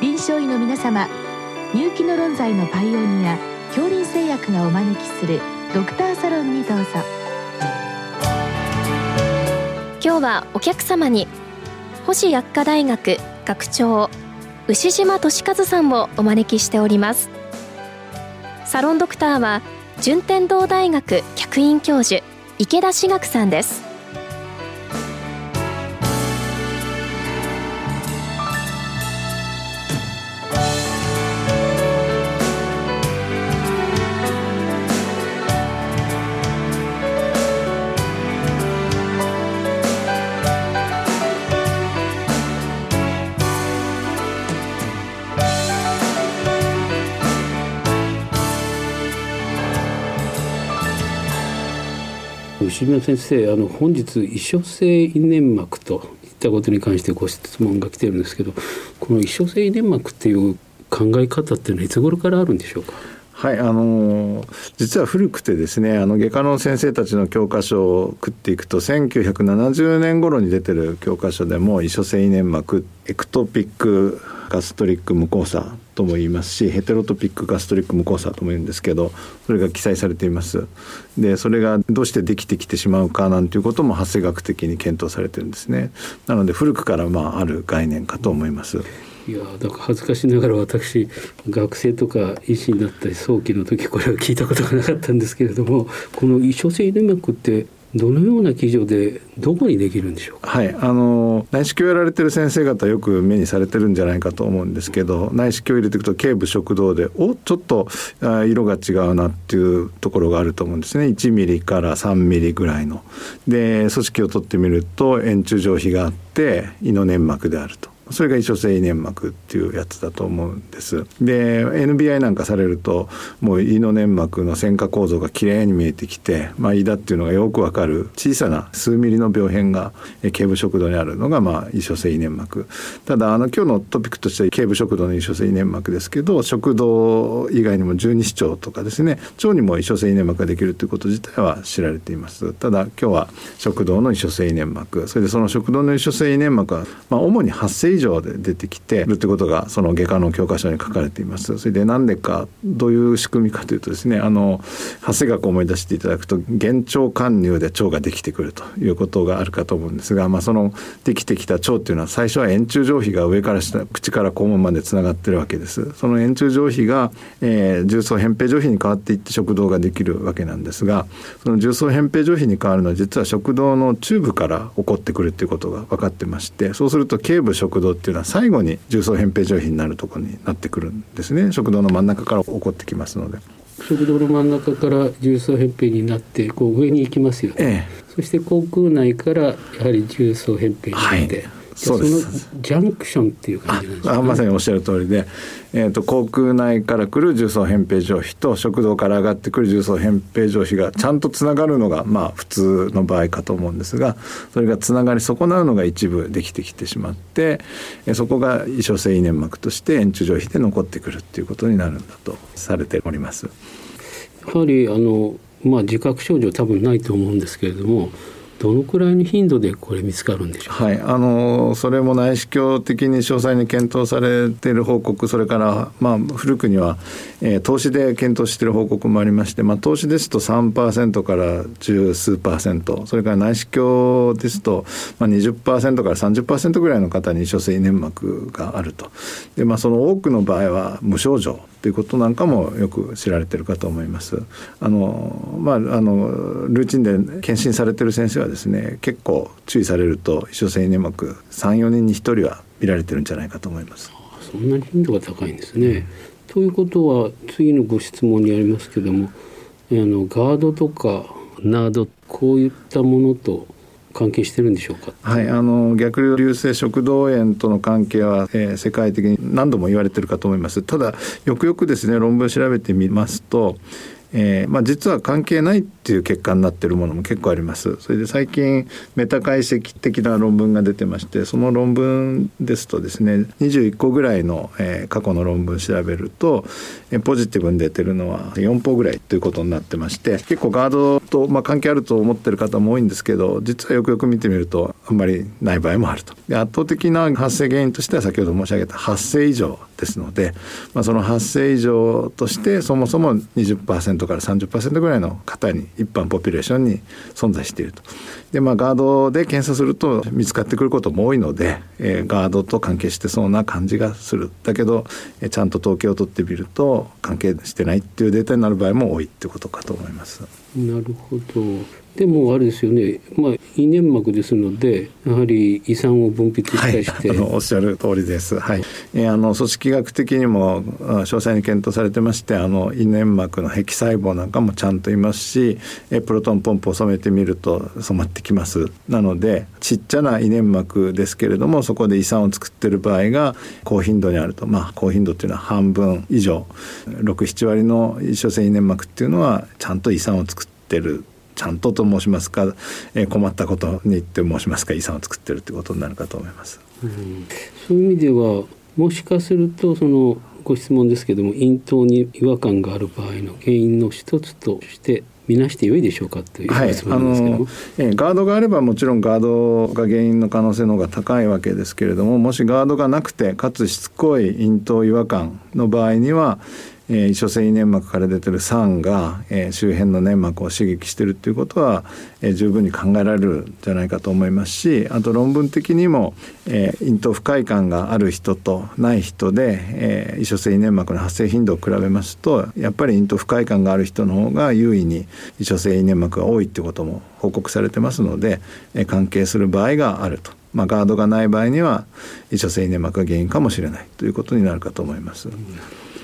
臨床医の皆様入気の論剤のパイオニア恐林製薬がお招きするドクターサロンにどうぞ。今日はお客様に星薬科大学学長牛島俊和さんをお招きしております。サロンドクターは順天堂大学客員教授池田志学さんです。牛島先生あの本日異所性胃粘膜といったことに関してご質問が来てるんですけどこの異所性胃粘膜っていう考え方っていうのはいつ頃からあるんでしょうか？はい、あの、実は古くてですねあの外科の先生たちの教科書を食っていくと1970年頃に出てる教科書でも異所性胃粘膜エクトピックガストリック無交差とも言いますしヘテロトピックガストリック無交差とも言うんですけどそれが記載されています。でそれがどうしてできてきてしまうかなんていうことも発生学的に検討されてるんですね。なので古くからまあある概念かと思います。いやだから恥ずかしながら私学生とか医師になったり早期の時これは聞いたことがなかったんですけれどもこの異所性粘膜ってどのような基準でどこにできるんでしょうか？はい、あの内視鏡やられてる先生方よく目にされてるんじゃないかと思うんですけど、内視鏡入れていくと頸部食道でおちょっとあ色が違うなっていうところがあると思うんですね。1ミリから3ミリぐらいの。で組織を取ってみると円柱状皮があって胃の粘膜であると。それが異所性胃粘膜っていうやつだと思うんです。で NBI なんかされるともう胃の粘膜の線化構造がきれいに見えてきて、まあ、胃だっていうのがよくわかる小さな数ミリの病変が頸部食道にあるのがまあ異所性胃粘膜。ただあの今日のトピックとして頸部食道の異所性胃粘膜ですけど食道以外にも十二指腸とかですね腸にも異所性胃粘膜ができるということ自体は知られています。ただ今日は食道の異所性胃粘膜。それでその食道の異所性胃粘膜は、まあ、主に発生以上で出てきてるってことがその外科の教科書に書かれています。それで何でかどういう仕組みかというとですねあの発生学を思い出していただくと幻腸貫入で腸ができてくるということがあるかと思うんですが、まあ、そのできてきた腸っていうのは最初は円柱上皮が上から下口から肛門までつながってるわけです。その円柱上皮が、えー、重層扁平上皮に変わっていって食道ができるわけなんですがその重層扁平上皮に変わるのは実は食道のチューブから起こってくるっていうことが分かってましてそうすると頸部食道っていうのは最後に重層扁平上皮になるところになってくるんですね。食道の真ん中から起こってきますので。食道の真ん中から重層扁平になってこう上に行きますよね、ええ、そして口腔内からやはり重層扁平になって、はいそうですジャンクションっていう感じなんですか、ね、まさにおっしゃる通りで、えーと、口腔内から来る重層扁平上皮と食道から上がってくる重層扁平上皮がちゃんとつながるのがまあ普通の場合かと思うんですがそれがつながり損なうのが一部できてきてしまって、えー、そこが異所性胃粘膜として円柱上皮で残ってくるっていうことになるんだとされております。やはりあのまあ自覚症状多分ないと思うんですけれどもどのくらいの頻度でこれ見つかるんでしょう？はい、あのそれも内視鏡的に詳細に検討されている報告それから、まあ、古くには、えー、投資で検討している報告もありまして、まあ、投資ですと3%から十数パーセントそれから内視鏡ですと、まあ20、20%から30%ぐらいの方に所性粘膜があるとで、まあ、その多くの場合は無症状ということなんかもよく知られてるかと思います。あのまああのルーチンで検診されてる先生はですね結構注意されると異所性粘膜34人に1人は見られてるんじゃないかと思います。そんなに頻度が高いんですね。ということは次のご質問にありますけどもあのガードとかナードこういったものと関係してるんでしょうか？はい、あの逆流性食道炎との関係は、えー、世界的に何度も言われてるかと思います。ただよくよくですね論文を調べてみますと。えーまあ、実は関係ないっていう結果になってるものも結構あります。それで最近メタ解析的な論文が出てましてその論文ですとですね21個ぐらいの、えー、過去の論文調べると、えー、ポジティブに出てるのは4歩ぐらいということになってまして結構ガードと、まあ、関係あると思ってる方も多いんですけど実はよくよく見てみるとあんまりない場合もあると。で圧倒的な発生原因としては先ほど申し上げた発生異常ですので、まあ、その発生異常としてそもそも20%から30%ぐらいの方に一般ポピュレーションに存在していると。で、まあ、ガードで検査すると見つかってくることも多いので、えー、ガードと関係してそうな感じがする。だけど、えー、ちゃんと統計を取ってみると関係してないっていうデータになる場合も多いってことかと思います。なるほど。でもあれですよね、まあ、胃粘膜ですのでやはり胃酸を分泌したりして、はい、おっしゃる通りです、はい。えー、あの組織学的にも詳細に検討されてましてあの胃粘膜の壁細胞なんかもちゃんといますし、えー、プロトンポンプを染めてみると染まってきます。なのでちっちゃな胃粘膜ですけれどもそこで胃酸を作ってる場合が高頻度にあると。まあ高頻度っていうのは半分以上。67割の胃所性胃粘膜っていうのはちゃんと胃酸を作ってる。ちゃんとと申しますか、えー、困ったことにって申しますか？遺産を作ってるってことになるかと思います。うん、そういう意味ではもしかするとそのご質問ですけども咽頭に違和感がある場合の原因の一つとして見なして良いでしょうかという質問ですけども、はい、えガードがあればもちろんガードが原因の可能性の方が高いわけですけれどももしガードがなくてかつしつこい咽頭違和感の場合にはえー、所性粘膜から出てる酸が、えー、周辺の粘膜を刺激してるっていうことは、えー、十分に考えられるんじゃないかと思いますしあと論文的にも、えー、咽頭不快感がある人とない人で、えー、胃所性粘膜の発生頻度を比べますとやっぱり咽頭不快感がある人の方が優位に胃所性粘膜が多いっていうことも報告されてますので、えー、関係する場合があると。まあ、ガードがない場合には胃所性粘膜が原因かもしれないということになるかと思います。うん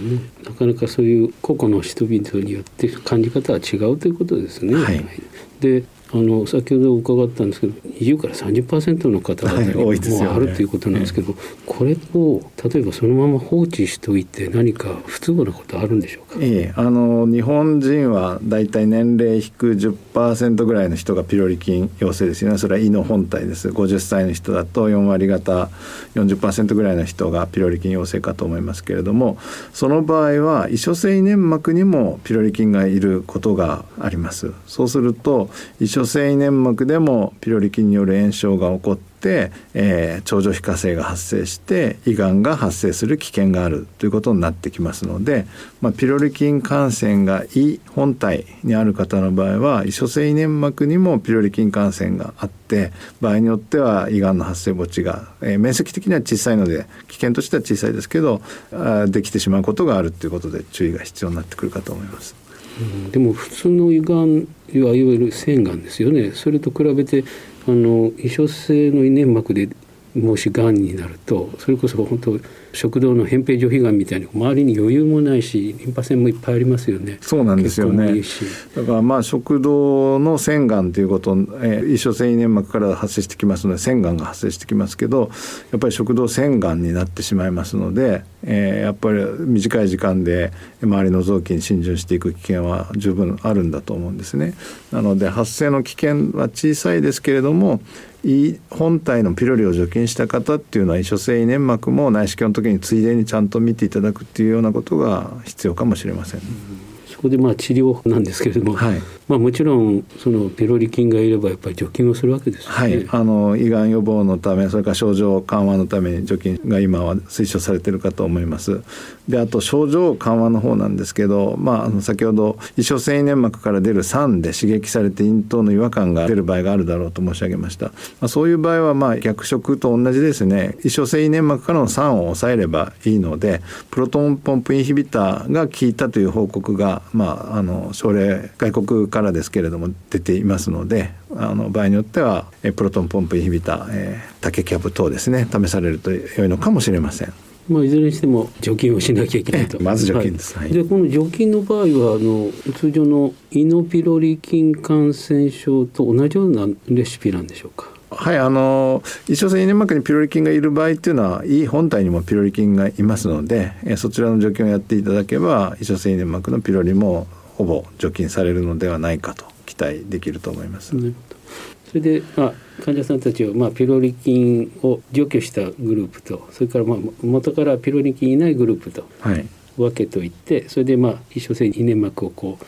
ね、なかなかそういう個々の人々によって感じ方は違うということですね。はい、であの先ほど伺ったんですけど20から30%の方々にもあるということなんですけど、これを例えばそのまま放置しておいて何か不都合なことあるんでしょうか、ええ、あの日本人はだいたい年齢引く10%ぐらいの人がピロリ菌陽性ですよね。それは胃の本体です。50歳の人だと4割方40%ぐらいの人がピロリ菌陽性かと思いますけれどもその場合は胃所性粘膜にもピロリ菌がいることがあります。そうすると胃所性胃粘膜でもピロリ菌による炎症が起こって、えー、長女皮下性が発生して胃がんが発生する危険があるということになってきますので、まあ、ピロリ菌感染が胃本体にある方の場合は胃所性胃粘膜にもピロリ菌感染があって場合によっては胃がんの発生墓地が、えー、面積的には小さいので危険としては小さいですけどあできてしまうことがあるということで注意が必要になってくるかと思います。うんでも普通の胃がんいわゆる腺がんですよね。それと比べてあの異所性の胃粘膜でもしがんになるとそれこそ本当食道の扁平除皮がんみたいに周りに余裕もないしリンパ腺もいっぱいありますよね。そうなんですよね。だからまあ食道の腺がんということ、えー、胃所性胃粘膜から発生してきますので腺がんが発生してきますけどやっぱり食道腺がんになってしまいますので、えー、やっぱり短い時間で周りの臓器に浸潤していく危険は十分あるんだと思うんですね。なので発生の危険は小さいですけれども胃本体のピロリを除菌した方っていうのは胃所性胃粘膜も内視鏡の時についでにちゃんと見ていただくっていうようなことが必要かもしれません。そこでまあ治療なんですけれども、はい、まあ、もちろんそのピロリ菌がいればやっぱり除菌をするわけです、ね、はい、あの胃がん予防のためそれから症状緩和のために除菌が今は推奨されてるかと思います。であと症状緩和の方なんですけど、まあ、あの先ほど胃所性粘膜から出る酸で刺激されて咽頭の違和感が出る場合があるだろうと申し上げました。まあ、そういう場合はまあ逆食と同じですね胃所性粘膜からの酸を抑えればいいのでプロトンポンプインヒビターが効いたという報告が、まあ、あの症例外国からですけれども出ていますのであの場合によってはプロトンポンプインヒビター、えー、タケキャブ等ですね試されると良いのかもしれません。まあ、いずれにしても除菌をしなきゃいけないと。まず除菌です。はい、でこの除菌の場合はあの通常のイノピロリ菌感染症と同じようなレシピなんでしょうか？はいあの胃腸性胃粘膜にピロリ菌がいる場合っていうのは胃本体にもピロリ菌がいますのでえそちらの除菌をやっていただけば胃腸性胃粘膜のピロリもほぼ除菌されるのではないかと期待できると思います。それで、まあ、患者さんたちは、まあ、ピロリ菌を除去したグループとそれから、まあ、元からピロリ菌いないグループと分けといて、はい、それで、まあ、一所性胃粘膜をこう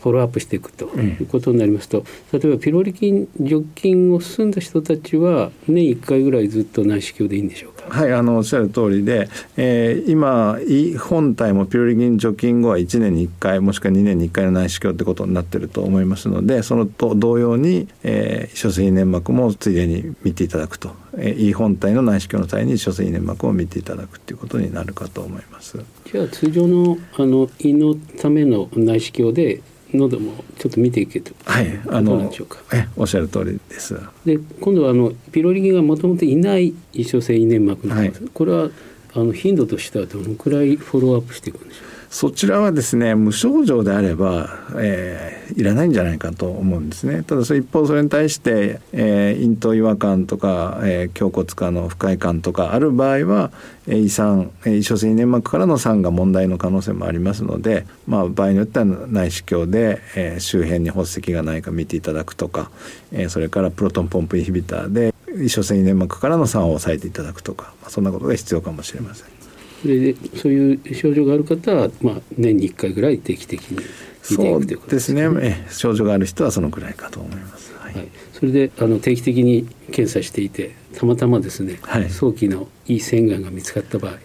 フォローアップしていくということになりますと、例えばピロリ菌除菌を済んだ人たちは年1回ぐらいずっと内視鏡でいいんでしょうか？はいあのおっしゃる通りで、えー、今胃本体もピロリ菌除菌後は1年に1回もしくは2年に1回の内視鏡ってことになってると思いますのでそのと同様に、えー、諸性粘膜もついでに見ていただくと、えー、胃本体の内視鏡の際に諸性粘膜を見ていただくっていうことになるかと思います。じゃあ通常のあの胃のための内視鏡で喉もちょっと見ていけと。はいあのえおっしゃる通りです。で今度はあのピロリ菌がもともといない異所性胃粘膜の、はい、これはあの頻度としてはどのくらいフォローアップしていくんでしょう？そちらはですね無症状であれば、えー、いらないんじゃないかと思うんですねただそれ一方それに対して、えー、咽頭違和感とか、えー、胸骨下の不快感とかある場合は、え、胃酸胃所性粘膜からの酸が問題の可能性もありますので、まあ、場合によっては内視鏡で、えー、周辺に発石がないか見ていただくとか、えー、それからプロトンポンプインヒビターで胃所性粘膜からの酸を抑えていただくとか、まあ、そんなことが必要かもしれません。それでそういう症状がある方は、まあ、年に1回ぐらい定期的にそうですね、え症状がある人はそのくらいかと思います。はい、はい、それであの定期的に検査していてたまたまですね、はい、早期のいい腺がんが見つかった場合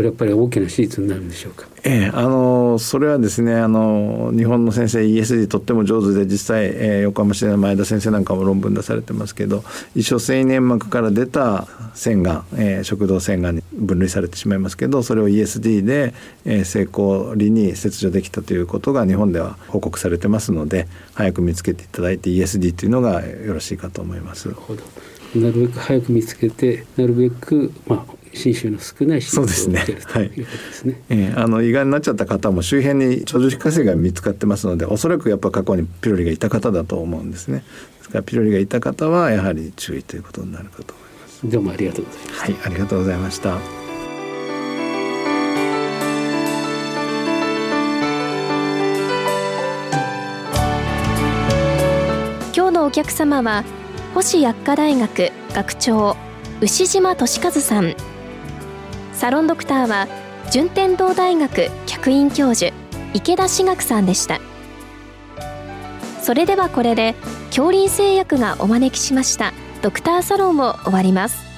これやっぱり大きな手術になるんでしょうか？ええ、あのそれはですねあの日本の先生 ESD とっても上手で実際、えー、横浜市の前田先生なんかも論文出されてますけど一所繊維粘膜から出た腺がん、えー、食道腺がんに分類されてしまいますけどそれを ESD で、えー、成功裏に切除できたということが日本では報告されてますので早く見つけていただいて ESD というのがよろしいかと思います。なるべく早く見つけてなるべく、まあ、侵襲の少ない手術を受けるということですね。はい、えー、あの胃がんになっちゃった方も周辺に長寿皮下性が見つかってますのでおそらくやっぱ過去にピロリがいた方だと思うんですね。ですからピロリがいた方はやはり注意ということになるかと思います。どうもありがとうございます。はい、ありがとうございました。今日のお客様は星薬科大学学長牛島俊和さんサロンドクターは順天堂大学客員教授池田志学さんでした。それではこれで恐林製薬がお招きしましたドクターサロンを終わります。